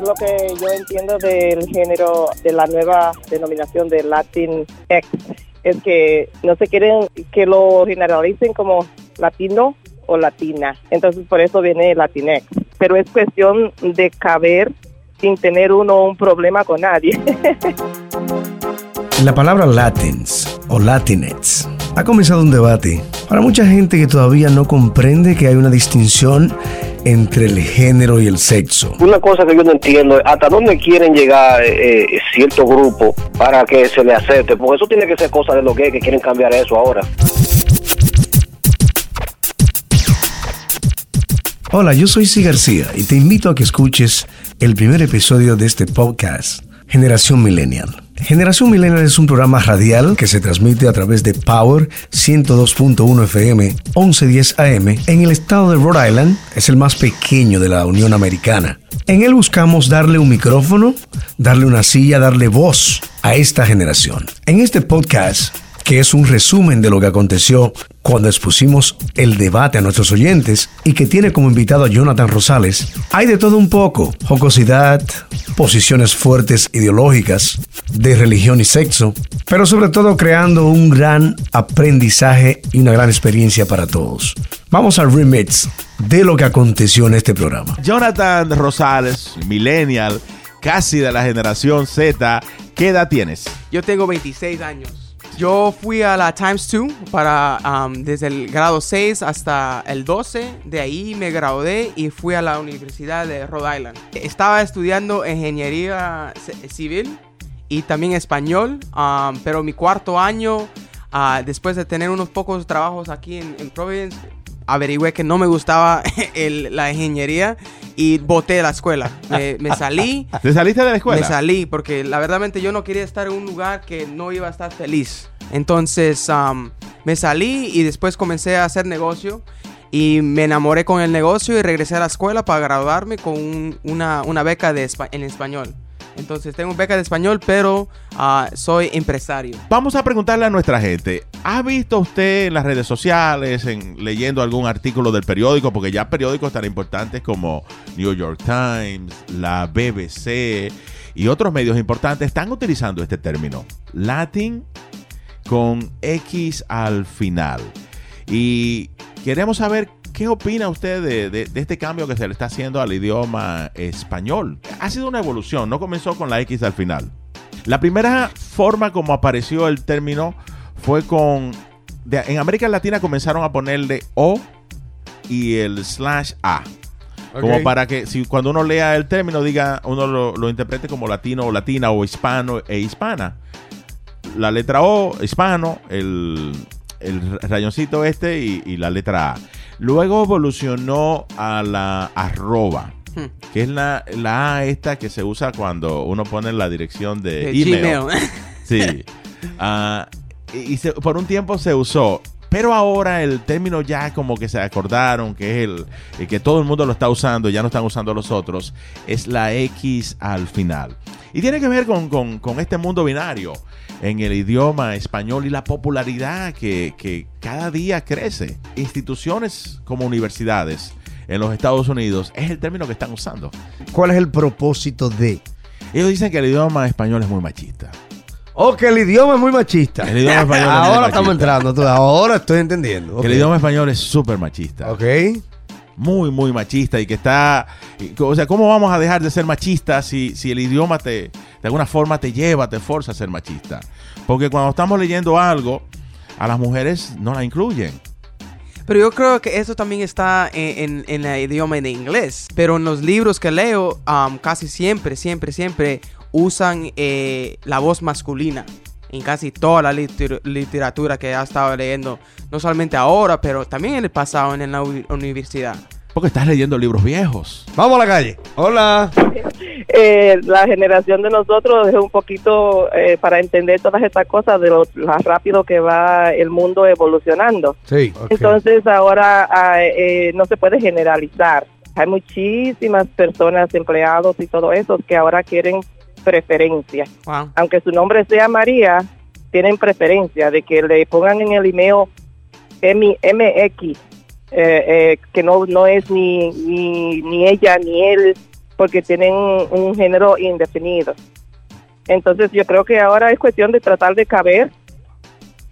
Lo que yo entiendo del género de la nueva denominación de Latin X es que no se quieren que lo generalicen como latino o latina. Entonces por eso viene Latinx. Pero es cuestión de caber sin tener uno un problema con nadie. La palabra Latins o Latinx ha comenzado un debate para mucha gente que todavía no comprende que hay una distinción entre el género y el sexo. Una cosa que yo no entiendo es hasta dónde quieren llegar eh, cierto grupo para que se le acepte, porque eso tiene que ser cosa de lo que que quieren cambiar eso ahora. Hola, yo soy Si García y te invito a que escuches el primer episodio de este podcast, Generación Millennial. Generación Millennial es un programa radial que se transmite a través de Power 102.1 FM 1110 AM en el estado de Rhode Island. Es el más pequeño de la Unión Americana. En él buscamos darle un micrófono, darle una silla, darle voz a esta generación. En este podcast que es un resumen de lo que aconteció cuando expusimos el debate a nuestros oyentes y que tiene como invitado a Jonathan Rosales, hay de todo un poco, jocosidad, posiciones fuertes ideológicas, de religión y sexo, pero sobre todo creando un gran aprendizaje y una gran experiencia para todos. Vamos al remix de lo que aconteció en este programa. Jonathan Rosales, millennial, casi de la generación Z, ¿qué edad tienes? Yo tengo 26 años. Yo fui a la Times 2 para, um, desde el grado 6 hasta el 12. De ahí me gradué y fui a la Universidad de Rhode Island. Estaba estudiando ingeniería civil y también español, um, pero mi cuarto año, uh, después de tener unos pocos trabajos aquí en Providence, averigüé que no me gustaba la ingeniería y boté la escuela. Me, salí. ¿Te saliste de la escuela? Me salí porque la verdad yo no quería estar en un lugar que no iba a estar feliz. Entonces um, me salí y después comencé a hacer negocio y me enamoré con el negocio y regresé a la escuela para graduarme con una, una, beca de, en español. Entonces tengo beca de español, pero ah, soy empresario. Vamos a preguntarle a nuestra gente. ¿Ha visto usted en las redes sociales, en, leyendo algún artículo del periódico? Porque ya periódicos tan importantes como New York Times, la BBC y otros medios importantes están utilizando este término. Latin con X al final. Y queremos saber ¿Qué opina usted de, este cambio que se le está haciendo al idioma español? Ha sido una evolución, no comenzó con la X al final. La primera forma como apareció el término fue con... en América Latina comenzaron a ponerle O y el slash A. Como para que si cuando uno lea el término diga, uno lo, interprete como latino o latina o hispano e hispana. La letra O, hispano, el, el rayoncito este y la letra A. Luego evolucionó a la arroba. Hmm. Que es la, la A esta que se usa cuando uno pone la dirección de, email. Sí. Ah, y por un tiempo se usó. Pero ahora el término ya como que se acordaron que es el, que todo el mundo lo está usando, ya no están usando los otros, es la X al final. Y tiene que ver con, con este mundo binario en el idioma español y la popularidad que, cada día crece. Instituciones como universidades en los Estados Unidos es el término que están usando. ¿Cuál es el propósito de? Ellos dicen que el idioma español es muy machista. Oh, que el idioma es muy machista. El idioma español Ahora estamos entrando, ahora estoy entendiendo. Que el idioma español es súper machista. Ok muy, muy machista y que está... O sea, ¿cómo vamos a dejar de ser machistas si, si el idioma te, de alguna forma te lleva, te forza a ser machista? Porque cuando estamos leyendo algo, a las mujeres no la incluyen. Pero yo creo que eso también está en, en, el idioma de inglés. Pero en los libros que leo, um, casi siempre, siempre, siempre usan eh, la voz masculina en casi toda la literatura que ha estado leyendo, no solamente ahora, pero también en el pasado en la universidad. Porque estás leyendo libros viejos. Vamos a la calle. Hola. Eh, la generación de nosotros es un poquito eh, para entender todas estas cosas de lo, rápido que va el mundo evolucionando. Sí. Entonces ahora ah, eh, no se puede generalizar. Hay muchísimas personas, empleados y todo eso que ahora quieren preferencia. Aunque su nombre sea María, tienen preferencia de que le pongan en el email MX eh, eh, que no, no es ni, ni, ni ella ni él, porque tienen un género indefinido. Entonces yo creo que ahora es cuestión de tratar de caber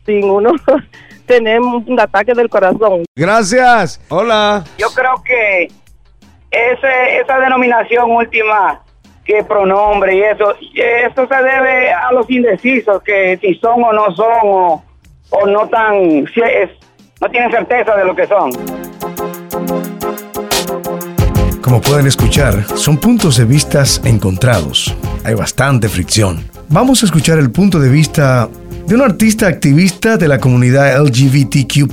sin uno tener un ataque del corazón. Gracias. Hola. Yo creo que ese, esa denominación última que pronombre y eso, eso se debe a los indecisos que si son o no son o, o no tan, si es, no tienen certeza de lo que son. Como pueden escuchar, son puntos de vistas encontrados. Hay bastante fricción. Vamos a escuchar el punto de vista de una artista activista de la comunidad LGBTQ+.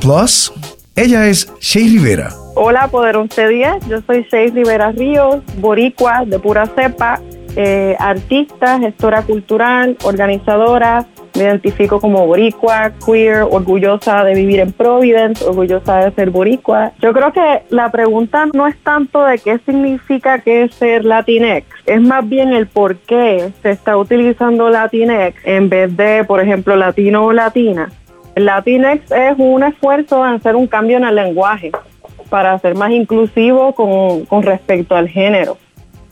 Ella es Shay Rivera. Hola, Poderoso Díaz. Yo soy Seis Rivera Ríos, boricua de pura cepa, eh, artista, gestora cultural, organizadora. Me identifico como boricua, queer, orgullosa de vivir en Providence, orgullosa de ser boricua. Yo creo que la pregunta no es tanto de qué significa que es ser Latinx, es más bien el por qué se está utilizando Latinx en vez de, por ejemplo, latino o latina. El Latinx es un esfuerzo en hacer un cambio en el lenguaje para ser más inclusivo con, con respecto al género,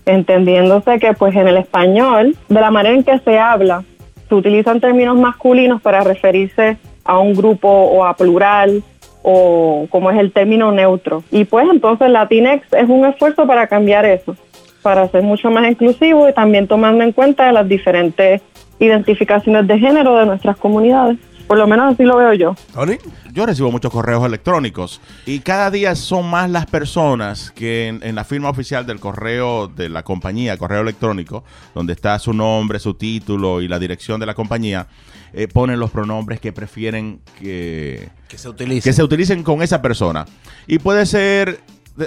entendiéndose que pues en el español, de la manera en que se habla, se utilizan términos masculinos para referirse a un grupo o a plural o como es el término neutro. Y pues entonces Latinx es un esfuerzo para cambiar eso, para ser mucho más inclusivo y también tomando en cuenta las diferentes identificaciones de género de nuestras comunidades. Por lo menos así lo veo yo. Tony. Yo recibo muchos correos electrónicos y cada día son más las personas que en, en la firma oficial del correo de la compañía, correo electrónico, donde está su nombre, su título y la dirección de la compañía, eh, ponen los pronombres que prefieren que, Que se utilice. que se utilicen con esa persona. Y puede ser,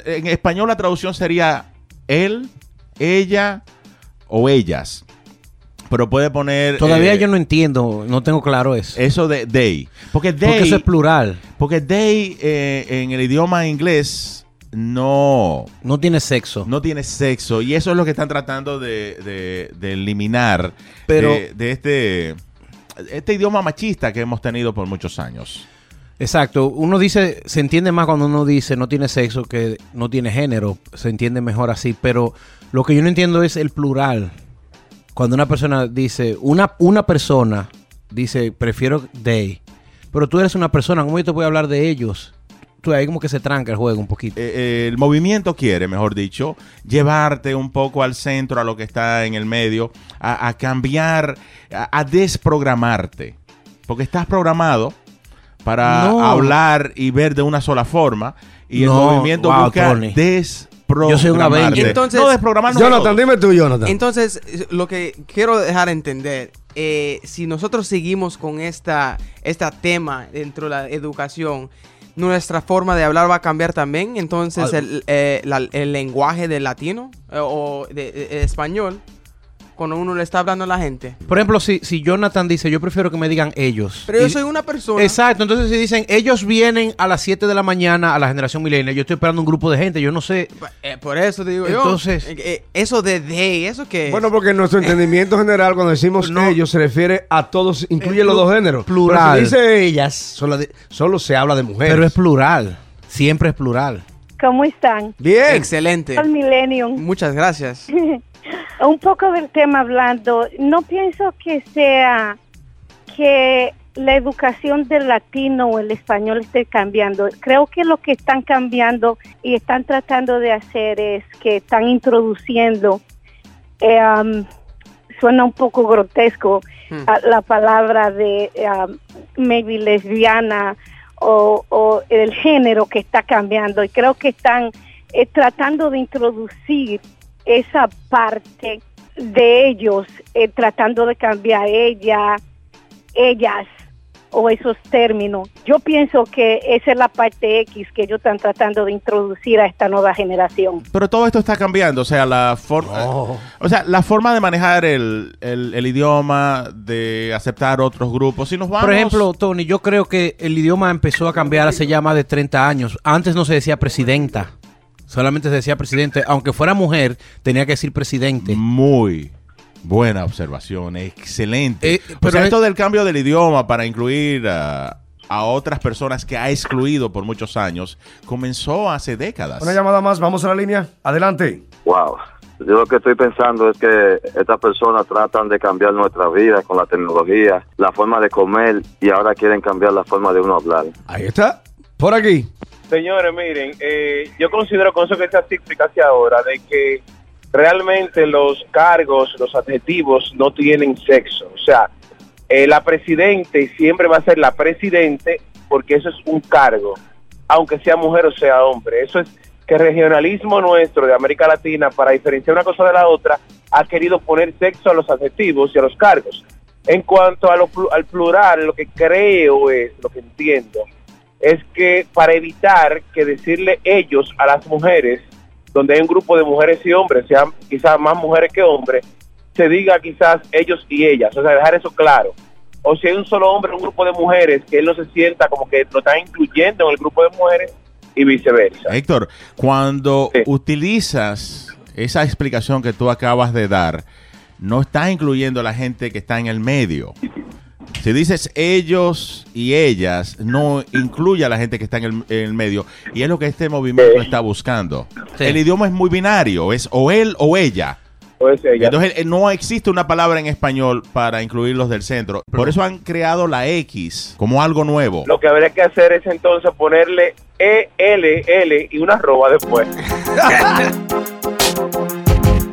en español la traducción sería él, ella o ellas. Pero puede poner... Todavía eh, yo no entiendo, no tengo claro eso. Eso de they. Porque they... Porque eso es plural. Porque they eh, en el idioma inglés no, No tiene sexo. no tiene sexo. Y eso es lo que están tratando de, de- de eliminar Pero- de, de este, este idioma machista que hemos tenido por muchos años. Exacto. Uno dice, se entiende más cuando uno dice no tiene sexo que no tiene género. Se entiende mejor así. Pero lo que yo no entiendo es el plural. Cuando una persona dice, una, una persona dice, prefiero they. Pero tú eres una persona, ¿cómo yo te voy a hablar de ellos? Tú ahí como que se tranca el juego un poquito. Eh, eh, el movimiento quiere, mejor dicho, llevarte un poco al centro, a lo que está en el medio, a, a cambiar, a, a desprogramarte. Porque estás programado para No. hablar y ver de una sola forma. Y el movimiento wow, busca Tony. Desprogramarte. Yo soy un Avenger. Entonces- no desprogramar no Jonathan, dime tú, Jonathan. Entonces, lo que quiero dejar entender, eh, si nosotros seguimos con esta, este tema dentro de la educación, nuestra forma de hablar va a cambiar también. Entonces, el, eh, la- el lenguaje del latino eh, o de, de- de español, cuando uno le está hablando a la gente. Por ejemplo, si, si Jonathan dice, yo prefiero que me digan ellos. Pero yo Y- soy una persona. Exacto, entonces si dicen, ellos vienen a las 7 de la mañana a la generación millennial, yo estoy esperando un grupo de gente, yo no sé. Eh, por eso te digo Entonces- yo. eh, eh, eso de they, eso que es? Bueno, porque en nuestro entendimiento general, cuando decimos No. ellos, se refiere a todos, incluye los dos géneros. plural. Pero si dice ellas, solo, de- solo se habla de mujeres. Pero es plural, siempre es plural. ¿Cómo están? Bien. excelente. Al Millennium. Muchas gracias. Un poco del tema hablando, no pienso que sea que la educación del latino o el español esté cambiando. Creo que lo que están cambiando y están tratando de hacer es que están introduciendo, eh, um, suena un poco grotesco, Hmm. a- la palabra de um, maybe lesbiana o, o el género que está cambiando y creo que están eh, tratando de introducir esa parte de ellos, eh, tratando de cambiar ella, ellas o esos términos. Yo pienso que esa es la parte X que ellos están tratando de introducir a esta nueva generación. Pero todo esto está cambiando, o sea, la forma, o sea, la forma de manejar el, el- el idioma, de aceptar otros grupos. Si nos vamos, Por ejemplo, Tony, yo creo que el idioma empezó a cambiar hace ya más de 30 años. Antes no se decía presidenta, solamente se decía presidente. Aunque fuera mujer, tenía que decir presidente. muy buena observación, excelente. Eh, o pero sea, es- esto del cambio del idioma para incluir a, a otras personas que ha excluido por muchos años comenzó hace décadas. Una llamada más, vamos a la línea. Adelante. Wow. Yo lo que estoy pensando es que estas personas tratan de cambiar nuestra vida con la tecnología, la forma de comer y ahora quieren cambiar la forma de uno hablar. Ahí está. Por aquí. Señores, miren, eh, yo considero con eso que explica hacia ahora de que realmente los cargos, los adjetivos no tienen sexo. O sea, eh, la presidente siempre va a ser la presidente porque eso es un cargo, aunque sea mujer o sea hombre. Eso es que el regionalismo nuestro de América Latina, para diferenciar una cosa de la otra, ha querido poner sexo a los adjetivos y a los cargos. En cuanto a lo, al plural, lo que creo es, lo que entiendo, es que para evitar que decirle ellos a las mujeres, donde hay un grupo de mujeres y hombres, sean quizás más mujeres que hombres, se diga quizás ellos y ellas, o sea, dejar eso claro. O si hay un solo hombre, un grupo de mujeres, que él no se sienta como que lo está incluyendo en el grupo de mujeres y viceversa. Héctor, cuando utilizas esa explicación que tú acabas de dar, no estás incluyendo a la gente que está en el medio. Si dices ellos y ellas, no incluye a la gente que está en el, en el medio. Y es lo que este movimiento está buscando. El idioma es muy binario, es o él o ella. Pues ella. Entonces eh, no existe una palabra en español para incluir los del centro. Por eso han creado la X como algo nuevo. Lo que habría que hacer es entonces ponerle E, L, L y una arroba después.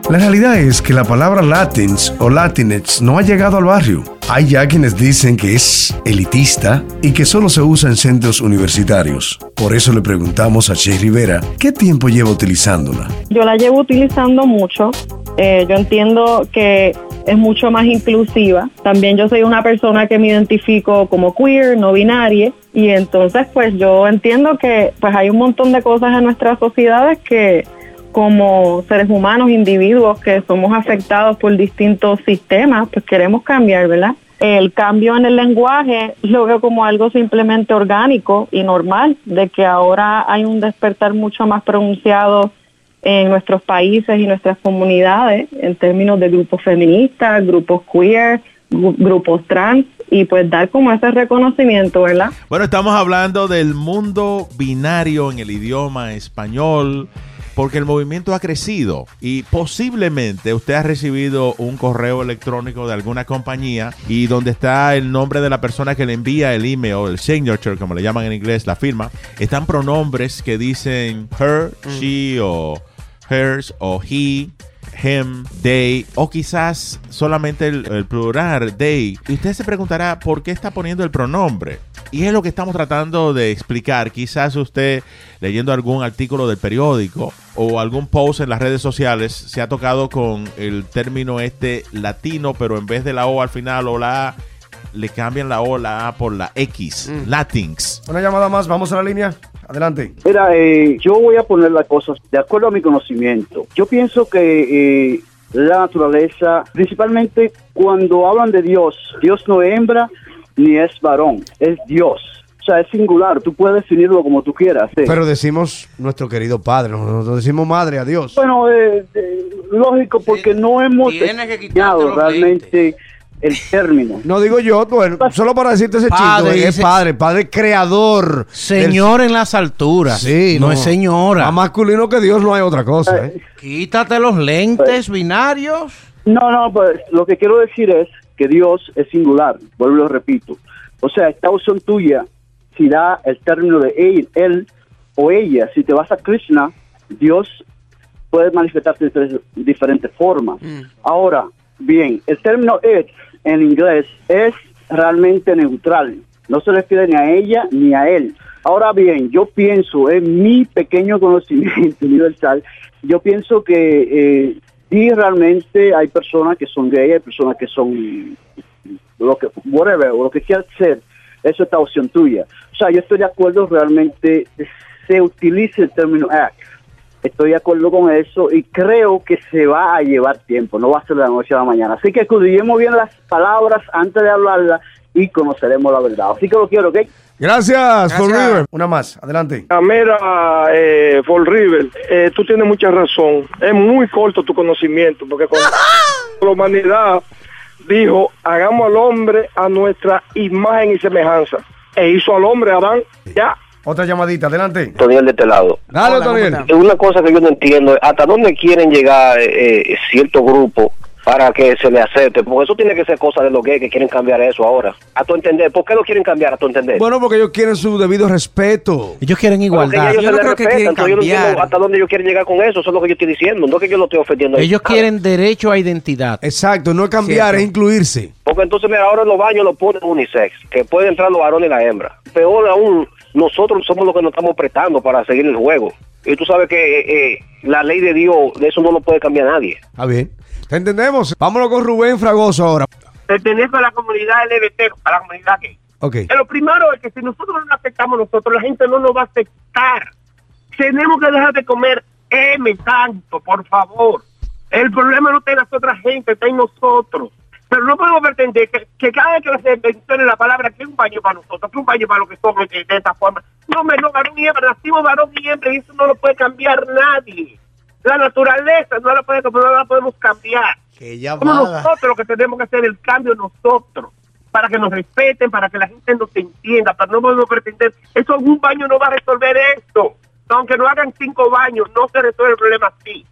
La realidad es que la palabra Latins o Latinx no ha llegado al barrio. Hay ya quienes dicen que es elitista y que solo se usa en centros universitarios. Por eso le preguntamos a Che Rivera qué tiempo lleva utilizándola. Yo la llevo utilizando mucho. Eh, yo entiendo que es mucho más inclusiva. También yo soy una persona que me identifico como queer, no binaria, y entonces pues yo entiendo que pues hay un montón de cosas en nuestras sociedades que como seres humanos, individuos que somos afectados por distintos sistemas, pues queremos cambiar, ¿verdad? El cambio en el lenguaje lo veo como algo simplemente orgánico y normal, de que ahora hay un despertar mucho más pronunciado en nuestros países y nuestras comunidades en términos de grupos feministas, grupos queer, gru- grupos trans y pues dar como ese reconocimiento, ¿verdad? Bueno, estamos hablando del mundo binario en el idioma español, porque el movimiento ha crecido y posiblemente usted ha recibido un correo electrónico de alguna compañía y donde está el nombre de la persona que le envía el email, el signature, como le llaman en inglés, la firma, están pronombres que dicen her, she o hers o he him, they, o quizás solamente el, el plural, they. Y usted se preguntará por qué está poniendo el pronombre. Y es lo que estamos tratando de explicar. Quizás usted, leyendo algún artículo del periódico o algún post en las redes sociales, se ha tocado con el término este latino, pero en vez de la O al final o la A, le cambian la O la A por la X. Latins. Una llamada más, vamos a la línea. Adelante. Mira, eh, yo voy a poner las cosas de acuerdo a mi conocimiento. Yo pienso que eh, la naturaleza, principalmente cuando hablan de Dios, Dios no es hembra ni es varón, es Dios. O sea, es singular, tú puedes definirlo como tú quieras. sí. Pero decimos nuestro querido padre, no, no decimos madre a Dios. Bueno, eh, eh, lógico, porque no hemos tienes que enseñado realmente el término. No digo yo, bueno, solo para decirte ese Padre, chico, es ese- padre, padre creador. Señor en las alturas. Sí, no, es señora. Más masculino que Dios no hay otra cosa. ¿eh? Quítate los lentes binarios. No, no, pues lo que quiero decir es que Dios es singular, vuelvo y lo repito. O sea, esta opción tuya, si da el término de él, él o ella, si te vas a Krishna, Dios puede manifestarse de tres- diferentes formas. Ahora, bien, el término it en inglés es realmente neutral, no se refiere ni a ella ni a él. Ahora bien, yo pienso, en mi pequeño conocimiento universal, yo pienso que eh, realmente hay personas que son gay, hay personas que son lo que, whatever, o lo que quieras ser, eso es la opción tuya. O sea, yo estoy de acuerdo realmente se utilice el término act. Estoy de acuerdo con eso y creo que se va a llevar tiempo, no va a ser de la noche a la mañana. Así que estudiemos bien las palabras antes de hablarlas y conoceremos la verdad. Así que lo quiero, ¿ok? Gracias, Fall River. Una más, adelante. Ah, Mira, eh, Fall River, eh, tú tienes mucha razón. Es muy corto tu conocimiento, porque cuando la humanidad dijo, hagamos al hombre a nuestra imagen y semejanza. e hizo al hombre Adán. Ya. Otra llamadita, adelante. Toniel de este lado. Dale, Toniel. Es una cosa que yo no entiendo, es hasta dónde quieren llegar eh, cierto grupo para que se le acepte, porque eso tiene que ser cosa de los gays que quieren cambiar eso ahora. A tu entender, ¿por qué lo quieren cambiar a tu entender? Bueno, porque ellos quieren su debido respeto. Ellos quieren ya ellos se les respetan, entonces yo no entiendo hasta dónde ellos quieren llegar con eso, eso es lo que yo estoy diciendo, no es que yo lo estoy ofendiendo. Ellos quieren derecho a identidad. Exacto, no es cambiar, es incluirse. Porque entonces, mira, ahora en los baños lo ponen unisex, que pueden entrar los varones y la hembra. Peor aún, nosotros somos los que nos estamos prestando para seguir el juego. Y tú sabes que eh, eh, la ley de Dios, de eso no lo puede cambiar nadie. Está bien. ¿Te entendemos? Vámonos con Rubén Fragoso ahora. Pertenezco a la comunidad LGBT, a la comunidad gay. Ok. Eh, Lo primero es que si nosotros no lo aceptamos nosotros, la gente no nos va a aceptar. Tenemos que dejar de comer M tanto, por favor. El problema no está en las otras gente, está en nosotros. Pero no podemos pretender que, que cada vez que se mencione la palabra que es un baño para nosotros, que un baño para los que somos de, de esta forma. No, me no, varón y hembra, nacimos varón y hembra y eso no lo puede cambiar nadie. La naturaleza no la, puede, no la podemos cambiar. Que ya Somos nosotros los que tenemos que hacer el cambio nosotros, para que nos respeten, para que la gente nos entienda, pero no podemos pretender, eso un baño no va a resolver esto. Aunque no hagan cinco baños, no se resuelve el problema así.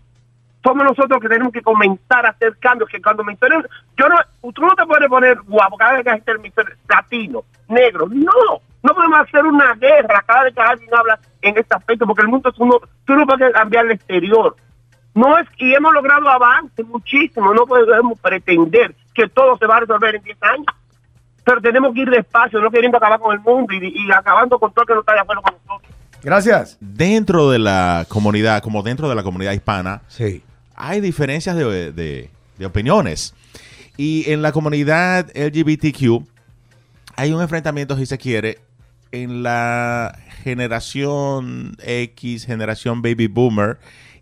Somos nosotros que tenemos que comenzar a hacer cambios, que cuando mencionen, yo no, tú no te puedes poner guapo cada vez que gente menciona latino, negro, no, no podemos hacer una guerra cada vez que alguien habla en este aspecto, porque el mundo es uno, tú no puedes cambiar el exterior. No es, y hemos logrado avances muchísimo, no podemos pretender que todo se va a resolver en 10 años. Pero tenemos que ir despacio, no queriendo acabar con el mundo y, y acabando con todo el que no está de acuerdo con nosotros. Gracias. Dentro de la comunidad, como dentro de la comunidad hispana, sí. Hay diferencias de, de- de opiniones. Y en la comunidad LGBTQ hay un enfrentamiento, si se quiere, en la generación X, generación Baby Boomer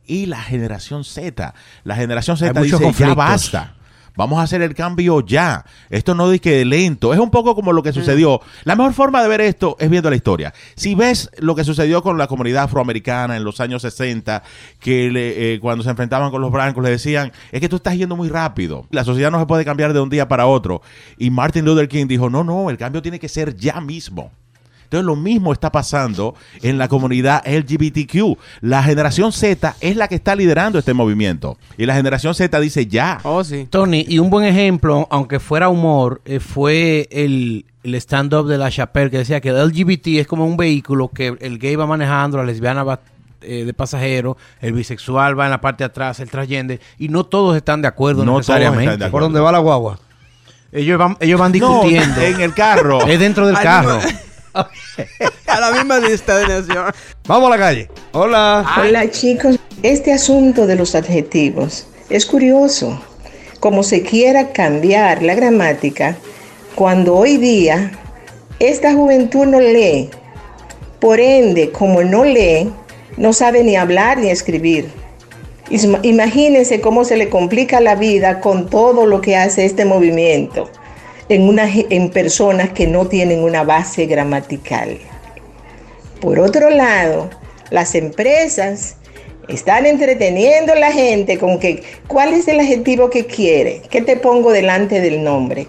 y la generación Z. La generación Z dice, ya basta. Vamos a hacer el cambio ya. Esto no dice que lento. Es un poco como lo que sucedió. La mejor forma de ver esto es viendo la historia. Si ves lo que sucedió con la comunidad afroamericana en los años 60, que le- eh, cuando se enfrentaban con los blancos le decían, es que tú estás yendo muy rápido. La sociedad no se puede cambiar de un día para otro. Y Martin Luther King dijo, no, no, el cambio tiene que ser ya mismo. Entonces lo mismo está pasando en la comunidad LGBTQ. La generación Z es la que está liderando este movimiento. Y la generación Z dice ya. Oh, sí. Tony, y un buen ejemplo, aunque fuera humor, eh, fue el, el stand-up de la Chappelle que decía que el LGBT es como un vehículo que el gay va manejando, la lesbiana va eh, de pasajero, el bisexual va en la parte de atrás, el transgender, y no todos están de acuerdo No todos necesariamente. están de ¿Por dónde va la guagua? Ellos van, ellos van No, discutiendo. en el carro. Es dentro del Ay, A la misma destinación. Vamos a la calle. Hola. Hola chicos, este asunto de los adjetivos es curioso. Como se quiera cambiar la gramática, cuando hoy día esta juventud no lee, por ende, como no lee, no sabe ni hablar ni escribir. Imagínense cómo se le complica la vida con todo lo que hace este movimiento en, en personas que no tienen una base gramatical. Por otro lado, las empresas están entreteniendo a la gente con que, ¿cuál es el adjetivo que quiere? ¿Qué te pongo delante del nombre?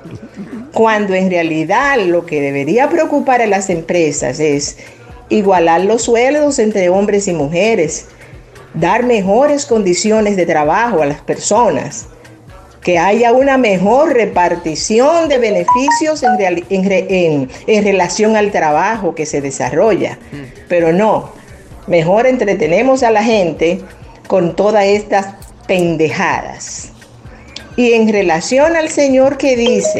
Cuando en realidad lo que debería preocupar a las empresas es igualar los sueldos entre hombres y mujeres, dar mejores condiciones de trabajo a las personas, que haya una mejor repartición de beneficios en, reali- en re- en- en relación al trabajo que se desarrolla. Pero no, mejor entretenemos a la gente con todas estas pendejadas. Y en relación al Señor que dice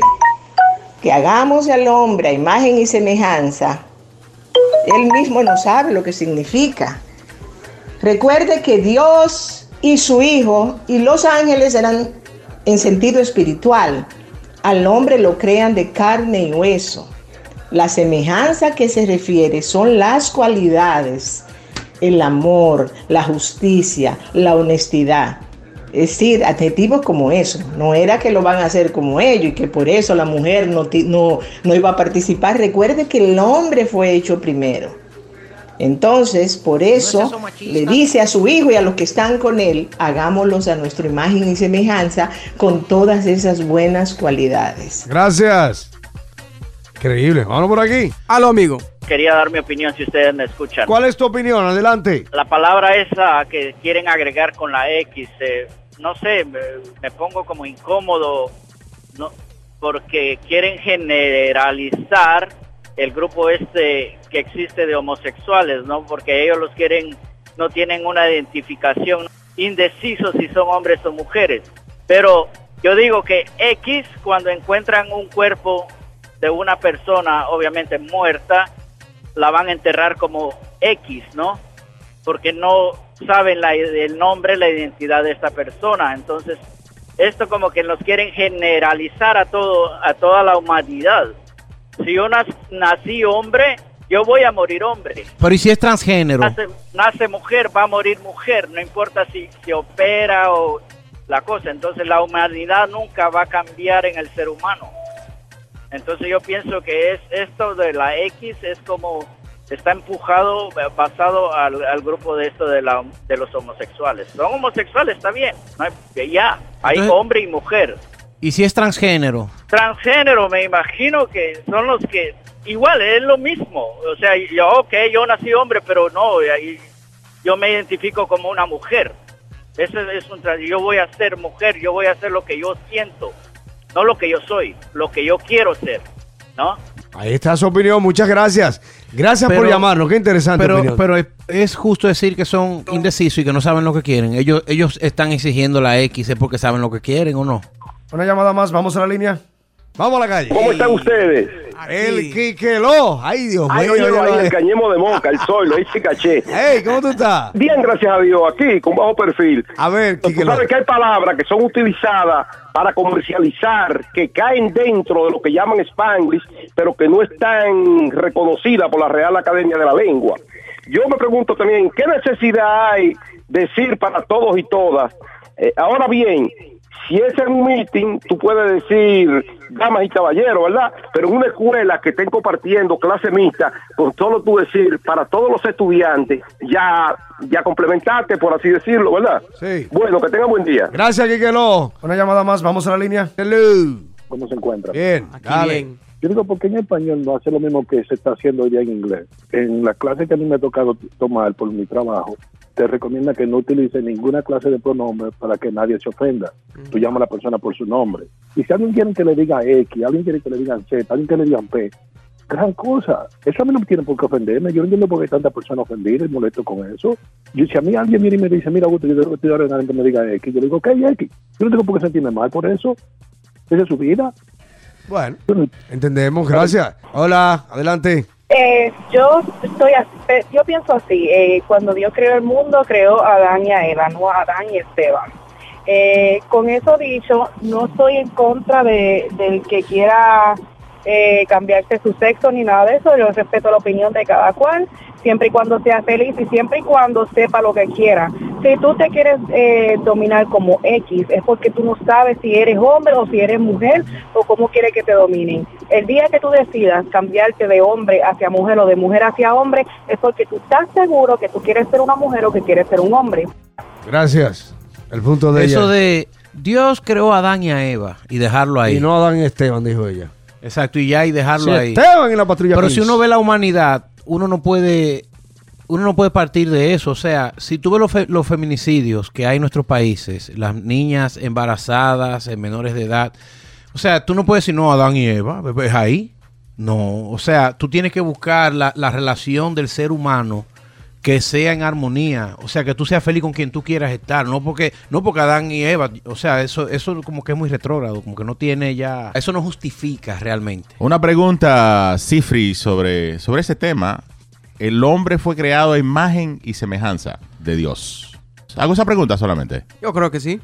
que hagamos al hombre a imagen y semejanza, Él mismo no sabe lo que significa. Recuerde que Dios y su Hijo y los ángeles eran en sentido espiritual. Al hombre lo crean de carne y hueso. La semejanza que se refiere son las cualidades, el amor, la justicia, la honestidad. Es decir, adjetivos como eso. No era que lo van a hacer como ellos y que por eso la mujer no, no iba a participar. Recuerde que el hombre fue hecho primero. Entonces, por eso le dice a su hijo y a los que están con él, hagámoslos a nuestra imagen y semejanza con todas esas buenas cualidades. Gracias. Increíble. Vámonos por aquí. Aló, amigo. Quería dar mi opinión si ustedes me escuchan. ¿Cuál es tu opinión? Adelante. La palabra esa que quieren agregar con la X, eh, no sé, me, me pongo como incómodo, no, porque quieren generalizar el grupo este que existe de homosexuales, ¿no? Porque ellos los quieren, no tienen una identificación indecisos si son hombres o mujeres. Pero yo digo que X, cuando encuentran un cuerpo de una persona, obviamente muerta, la van a enterrar como X, ¿no? Porque no saben la- el nombre, la identidad de esta persona. Entonces, esto como que nos quieren generalizar a todo, a toda la humanidad. Si yo nac- nací hombre, yo voy a morir hombre. Pero ¿y si es transgénero? Nace, nace mujer, va a morir mujer, no importa si se opera o la cosa. Entonces la humanidad nunca va a cambiar en el ser humano. Entonces yo pienso que es esto de la X es como está empujado eh, basado al, al grupo de esto de, la, de los homosexuales. Son homosexuales, está bien. No hay- ya, hay Entonces- hombre y mujer. ¿Y si es transgénero? Transgénero, me imagino que son los que igual es lo mismo. O sea, yo, ok, yo nací hombre, pero no, y- yo me identifico como una mujer. Eso es un tra- yo voy a ser mujer, yo voy a hacer lo que yo siento, no lo que yo soy, lo que yo quiero ser, ¿no? Ahí está su opinión. Muchas gracias. Gracias por llamarnos. Qué interesante Pero, opinión. pero es, es justo decir que son indecisos y que no saben lo que quieren. Ellos, ellos están exigiendo la X es porque saben lo que quieren o no. Una llamada más, vamos a la línea. Vamos a la calle. ¿Cómo están ustedes? El Quiqueló. Ay, Dios Ay, mío. oye. el cañemo de moca, el sol, lo hice caché. Hey, ¿cómo tú estás? Bien, gracias a Dios, aquí, con bajo perfil. A ver, Tú sabes que hay palabras que son utilizadas para comercializar, que caen dentro de lo que llaman Spanglish, pero que no están reconocidas por la Real Academia de la Lengua. Yo me pregunto también, ¿qué necesidad hay de decir para todos y todas? Eh, ahora bien, si es en un meeting, tú puedes decir damas y caballeros, ¿verdad? Pero en una escuela que estén compartiendo clase mixta, con solo tú decir para todos los estudiantes, ya, ya complementaste, por así decirlo, ¿verdad? Sí. Bueno, que tengan buen día. Gracias, Quiqueló. Una llamada más, vamos a la línea. Hello. ¿Cómo se encuentra? Bien, dale. Yo digo, porque en español no hace lo mismo que se está haciendo hoy día en inglés. En la clase que a mí me ha tocado tomar por mi trabajo, te recomienda que no utilices ninguna clase de pronombre para que nadie se ofenda. Tú llamas a la persona por su nombre. Y si alguien quiere que le diga X, alguien quiere que le digan Z, alguien que le digan P, gran cosa. Eso a mí no me tiene por qué ofenderme. Yo no entiendo por qué hay tantas personas ofendidas y molesto con eso. Yo, si a mí alguien viene y me dice, mira, Augusto, yo estoy ordenando alguien que me diga X, yo le digo, ¿qué hay X? Yo no tengo por qué sentirme mal por eso. Esa es su vida. Bueno, entendemos, gracias. Hola, adelante. Eh, yo estoy así- yo pienso así eh, cuando Dios creó el mundo creó a Adán y a Eva no a Adán y Esteban. Eh, con eso dicho no estoy en contra de del que quiera eh, cambiarse su sexo ni nada de eso yo respeto la opinión de cada cual siempre y cuando sea feliz y siempre y cuando sepa lo que quiera si tú te quieres eh, dominar como X es porque tú no sabes si eres hombre o si eres mujer o cómo quieres que te dominen el día que tú decidas cambiarte de hombre hacia mujer o de mujer hacia hombre es porque tú estás seguro que tú quieres ser una mujer o que quieres ser un hombre. Gracias. El punto de Eso ella. de Dios creó a Adán y a Eva y dejarlo ahí. Y no Adán y Esteban, dijo ella. Exacto, y ya y dejarlo Sí, ahí. Esteban en la patrulla Pero si uno ve la humanidad, uno no puede uno no puede partir de eso. O sea, si tú ves los, fe- los feminicidios que hay en nuestros países, las niñas embarazadas, en menores de edad, o sea, tú no puedes decir, no, Adán y Eva, es ahí. No, o sea, tú tienes que buscar la, la relación del ser humano que sea en armonía, o sea, que tú seas feliz con quien tú quieras estar, no porque no porque Adán y Eva, o sea, eso eso como que es muy retrógrado, como que no tiene ya, eso no justifica realmente. Una pregunta, Cifri, sobre, sobre ese tema. El hombre fue creado a imagen y semejanza de Dios. Hago esa pregunta solamente. Yo creo que sí.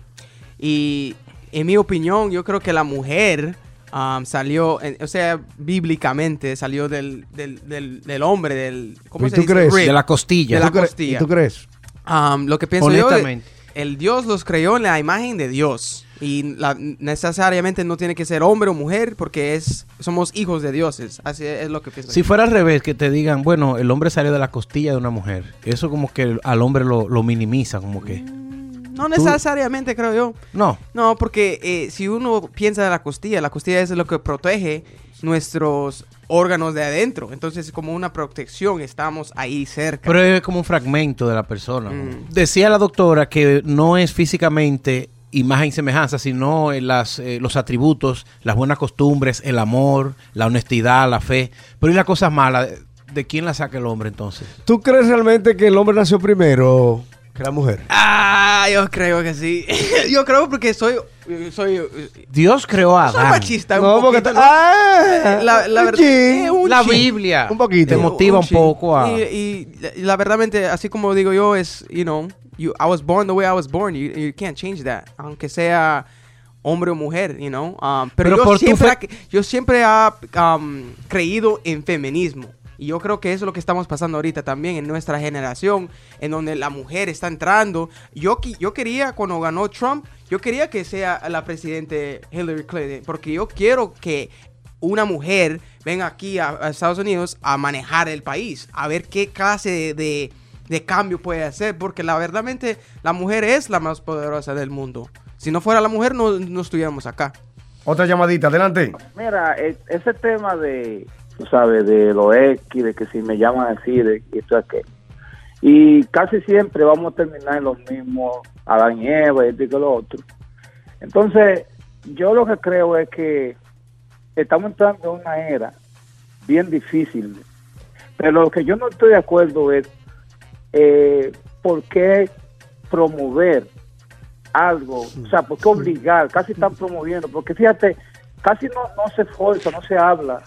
Y en mi opinión, yo creo que la mujer um, salió, en- o sea, bíblicamente salió del, del, del, del hombre, del... ¿Cómo ¿Y se tú dice? crees? De la costilla. De la ¿Tú cre- costilla. ¿Y tú crees? Um, lo que pienso yo, de- el Dios los creó en la imagen de Dios. Y la- necesariamente no tiene que ser hombre o mujer porque es somos hijos de dioses. Así es lo que pienso. Si yo. fuera al revés, que te digan, bueno, el hombre salió de la costilla de una mujer, eso como que al hombre lo, lo minimiza, como que... No necesariamente, creo yo. No. No, porque eh, si uno piensa de la costilla, la costilla es lo que protege nuestros órganos de adentro. Entonces, es como una protección, estamos ahí cerca. Pero es como un fragmento de la persona. Mm. Decía la doctora que no es físicamente imagen y semejanza, sino en las, eh, los atributos, las buenas costumbres, el amor, la honestidad, la fe. Pero ¿y las cosas malas? ¿De quién la saca el hombre entonces? ¿Tú crees realmente que el hombre nació primero que la mujer? Ah, yo creo que sí. yo creo porque soy... soy Dios creó a soy Adán. machista un No, porque poquito, ta- ¿no? Ah, la, la un verdad, eh, un La chin. Biblia Un poquito. te motiva un chin. poco a... Y, y la- y la verdadmente, así como digo yo, es, you know, you, I was born the way I was born. You, you can't change that. Aunque sea hombre o mujer, you know. Um, pero Pero yo, por tu siempre, yo siempre he um, creído en feminismo. Y yo creo que eso es lo que estamos pasando ahorita también en nuestra generación, en donde la mujer está entrando. Yo, yo quería, cuando ganó Trump, yo quería que sea la presidente Hillary Clinton, porque yo quiero que una mujer venga aquí a, a Estados Unidos a manejar el país, a ver qué clase de, de- de cambio puede hacer, porque la verdadmente la mujer es la más poderosa del mundo. Si no fuera la mujer, no, no estuviéramos acá. Otra llamadita, adelante. Mira, e- ese tema de, tú sabes, de lo X, de que si me llaman así, de esto aquello. Y casi siempre vamos a terminar en los mismos Adán y Eva esto y lo otro. Entonces, yo lo que creo es que estamos entrando en una era bien difícil. Pero lo que yo no estoy de acuerdo es eh, por qué promover algo, o sea, por qué obligar, casi están promoviendo, porque fíjate, casi no, no se esfuerza, no se habla.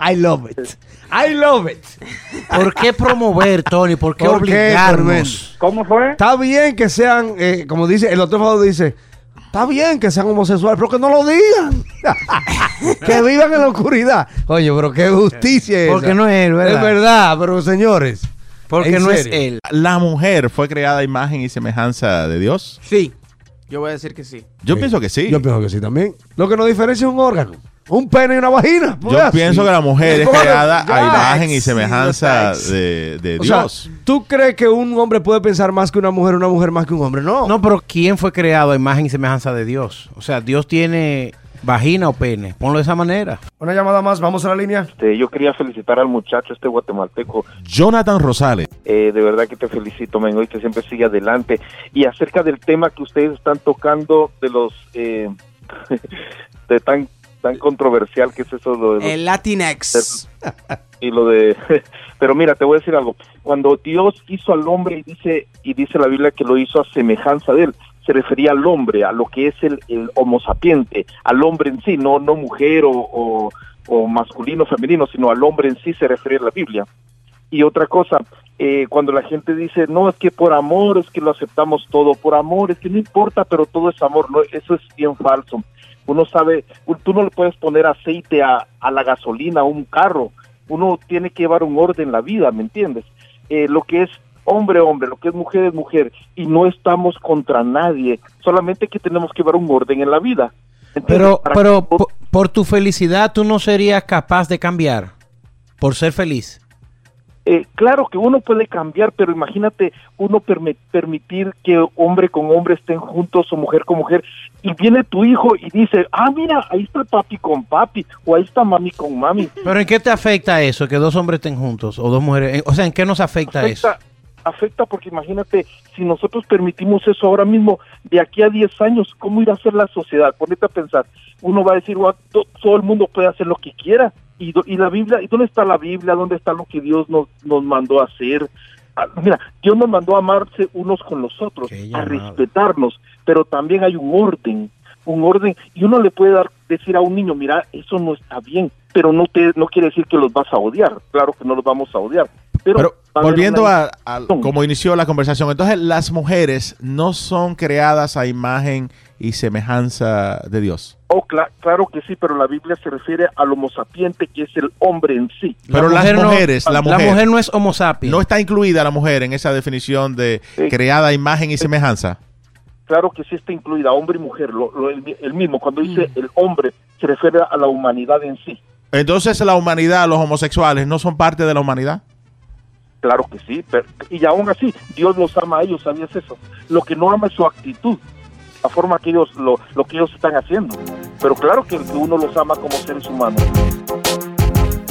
I love it. I love it. ¿Por qué promover, Tony? ¿Por qué ¿Por qué, obligarnos? ¿Cómo fue? Está bien que sean, eh, como dice, el doctor Fado dice, está bien que sean homosexuales, pero que no lo digan. que vivan en la oscuridad. Oye, pero qué justicia es Porque esa. no es él, ¿verdad? Es verdad, pero señores. Porque no es él. ¿La mujer fue creada a imagen y semejanza de Dios? Sí, yo voy a decir que sí. Yo Sí. pienso que sí. Yo pienso que sí también. Lo que nos diferencia es un órgano. Un pene y una vagina. pues Yo así. pienso que la mujer es ¿Cómo que- creada a imagen y semejanza de, de O sea, Dios. ¿tú crees que un hombre puede pensar más que una mujer, una mujer más que un hombre? No. No, pero ¿quién fue creado a imagen y semejanza de Dios? O sea, Dios tiene vagina o pene. Ponlo de esa manera. Una llamada más, vamos a la línea. Este, yo quería felicitar al muchacho, este guatemalteco. Jonathan Rosales. Eh, de verdad que te felicito, men. Hoy te siempre sigue adelante. Y acerca del tema que ustedes están tocando de los. Eh, de tan tan controversial que es eso lo de El Latinx. y lo de pero mira te voy a decir algo. Cuando Dios hizo al hombre y dice y dice la Biblia que lo hizo a semejanza de él se refería al hombre a lo que es el, el homo sapiente al hombre en sí no no mujer o, o, o masculino femenino sino al hombre en sí se refería a la Biblia. Y otra cosa eh, cuando la gente dice no es que por amor es que lo aceptamos todo por amor es que no importa pero todo es amor no eso es bien falso uno sabe, tú no le puedes poner aceite a, a la gasolina, a un carro, uno tiene que llevar un orden en la vida, ¿me entiendes? Eh, lo que es hombre, hombre, lo que es mujer, es mujer, y no estamos contra nadie, solamente que tenemos que llevar un orden en la vida. Pero, pero que- po- por tu felicidad, tú no serías capaz de cambiar. Por ser feliz. Eh, claro que uno puede cambiar, pero imagínate uno permi- permitir que hombre con hombre estén juntos o mujer con mujer y viene tu hijo y dice, ah, mira, ahí está papi con papi o ahí está mami con mami. Pero ¿en qué te afecta eso? Que dos hombres estén juntos o dos mujeres. En- O sea, ¿en qué nos afecta, eso? afecta, afecta porque imagínate, si nosotros permitimos eso ahora mismo, de aquí a 10 años, ¿cómo irá a ser la sociedad? Ponete a pensar, uno va a decir, "Guau, to- todo el mundo puede hacer lo que quiera. ¿Y, y la Biblia? ¿Y dónde está la Biblia? ¿Dónde está lo que Dios nos, nos mandó a hacer? Ah, Mira, Dios nos mandó a amarse unos con los otros, a respetarnos, pero también hay un orden, un orden, y uno le puede dar, decir a un niño, mira, eso no está bien, pero no te no quiere decir que los vas a odiar, claro que no los vamos a odiar. Pero, a volviendo a, a como inició la conversación, entonces las mujeres no son creadas a imagen y semejanza de Dios. Oh, cla- claro que sí, pero la Biblia se refiere al homo sapiente, que es el hombre en sí. Pero las mujeres, la mujer, no es homo sapiens. No está incluida la mujer en esa definición de creada a imagen y semejanza. Claro que sí está incluida, hombre y mujer, lo, lo- el, mi- el mismo. Cuando dice el hombre, se refiere a la humanidad en sí. Entonces la humanidad, los homosexuales, no son parte de la humanidad. Claro que sí, pero, y aún así, Dios los ama a ellos, ¿sabías eso? Lo que no ama es su actitud, la forma que ellos, lo, lo que ellos están haciendo. Pero claro que, uno los ama como seres humanos.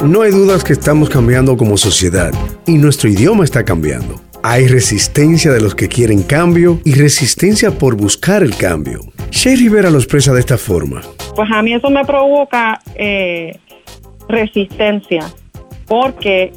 No hay dudas que estamos cambiando como sociedad y nuestro idioma está cambiando. Hay resistencia de los que quieren cambio y resistencia por buscar el cambio. Shea Rivera lo expresa de esta forma. Pues a mí eso me provoca eh, resistencia, porque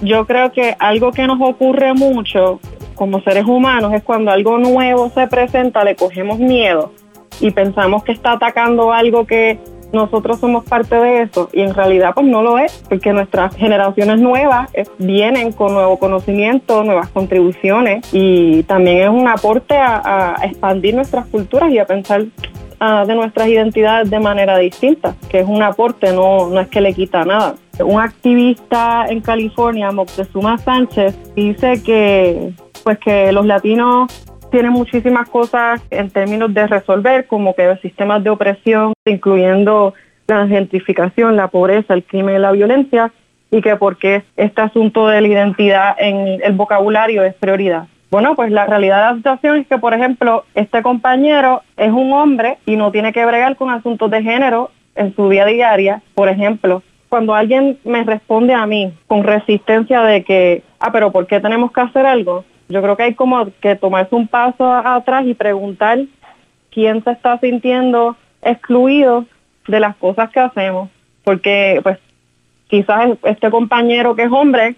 yo creo que algo que nos ocurre mucho como seres humanos es cuando algo nuevo se presenta, le cogemos miedo y pensamos que está atacando algo que nosotros somos parte de eso y en realidad pues no lo es, porque nuestras generaciones nuevas eh, vienen con nuevo conocimiento, nuevas contribuciones y también es un aporte a, expandir nuestras culturas y a pensar ah, de nuestras identidades de manera distinta, que es un aporte, no, no es que le quita nada. Un activista en California, Moctezuma Sánchez, dice que pues que los latinos tienen muchísimas cosas en términos de resolver, como que sistemas de opresión, incluyendo la gentrificación, la pobreza, el crimen y la violencia, y que porque este asunto de la identidad en el vocabulario es prioridad. Bueno, pues la realidad de la situación es que, por ejemplo, este compañero es un hombre y no tiene que bregar con asuntos de género en su vida diaria. Por ejemplo, cuando alguien me responde a mí con resistencia de que, ah, pero ¿por qué tenemos que hacer algo? Yo creo que hay como que tomarse un paso atrás y preguntar quién se está sintiendo excluido de las cosas que hacemos. Porque, pues, quizás este compañero que es hombre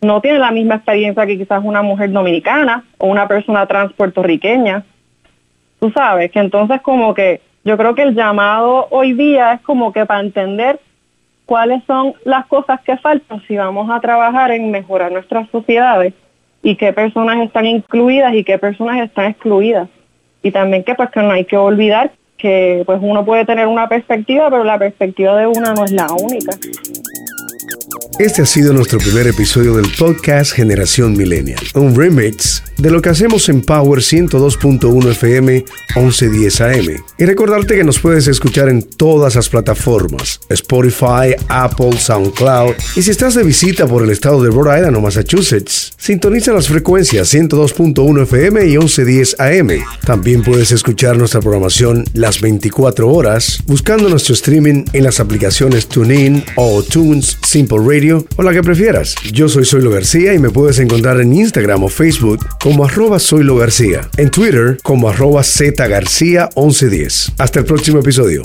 no tiene la misma experiencia que quizás una mujer dominicana o una persona trans puertorriqueña. Tú sabes que entonces como que yo creo que el llamado hoy día es como que para entender cuáles son las cosas que faltan si vamos a trabajar en mejorar nuestras sociedades y qué personas están incluidas y qué personas están excluidas. Y también que pues que no hay que olvidar que pues uno puede tener una perspectiva, pero la perspectiva de una no es la única. Este ha sido nuestro primer episodio del podcast Generación Millennial, un remix de lo que hacemos en Power 102.1 FM 1110 AM. Y recordarte que nos puedes escuchar en todas las plataformas, Spotify, Apple, SoundCloud. Y si estás de visita por el estado de Rhode Island o Massachusetts, sintoniza las frecuencias 102.1 FM y 1110 AM. También puedes escuchar nuestra programación las 24 horas buscando nuestro streaming en las aplicaciones TuneIn o Tunes Simple Radio o la que prefieras. Yo soy Soylo García y me puedes encontrar en Instagram o Facebook como arroba García, en Twitter como arroba Z García 1110. Hasta el próximo episodio.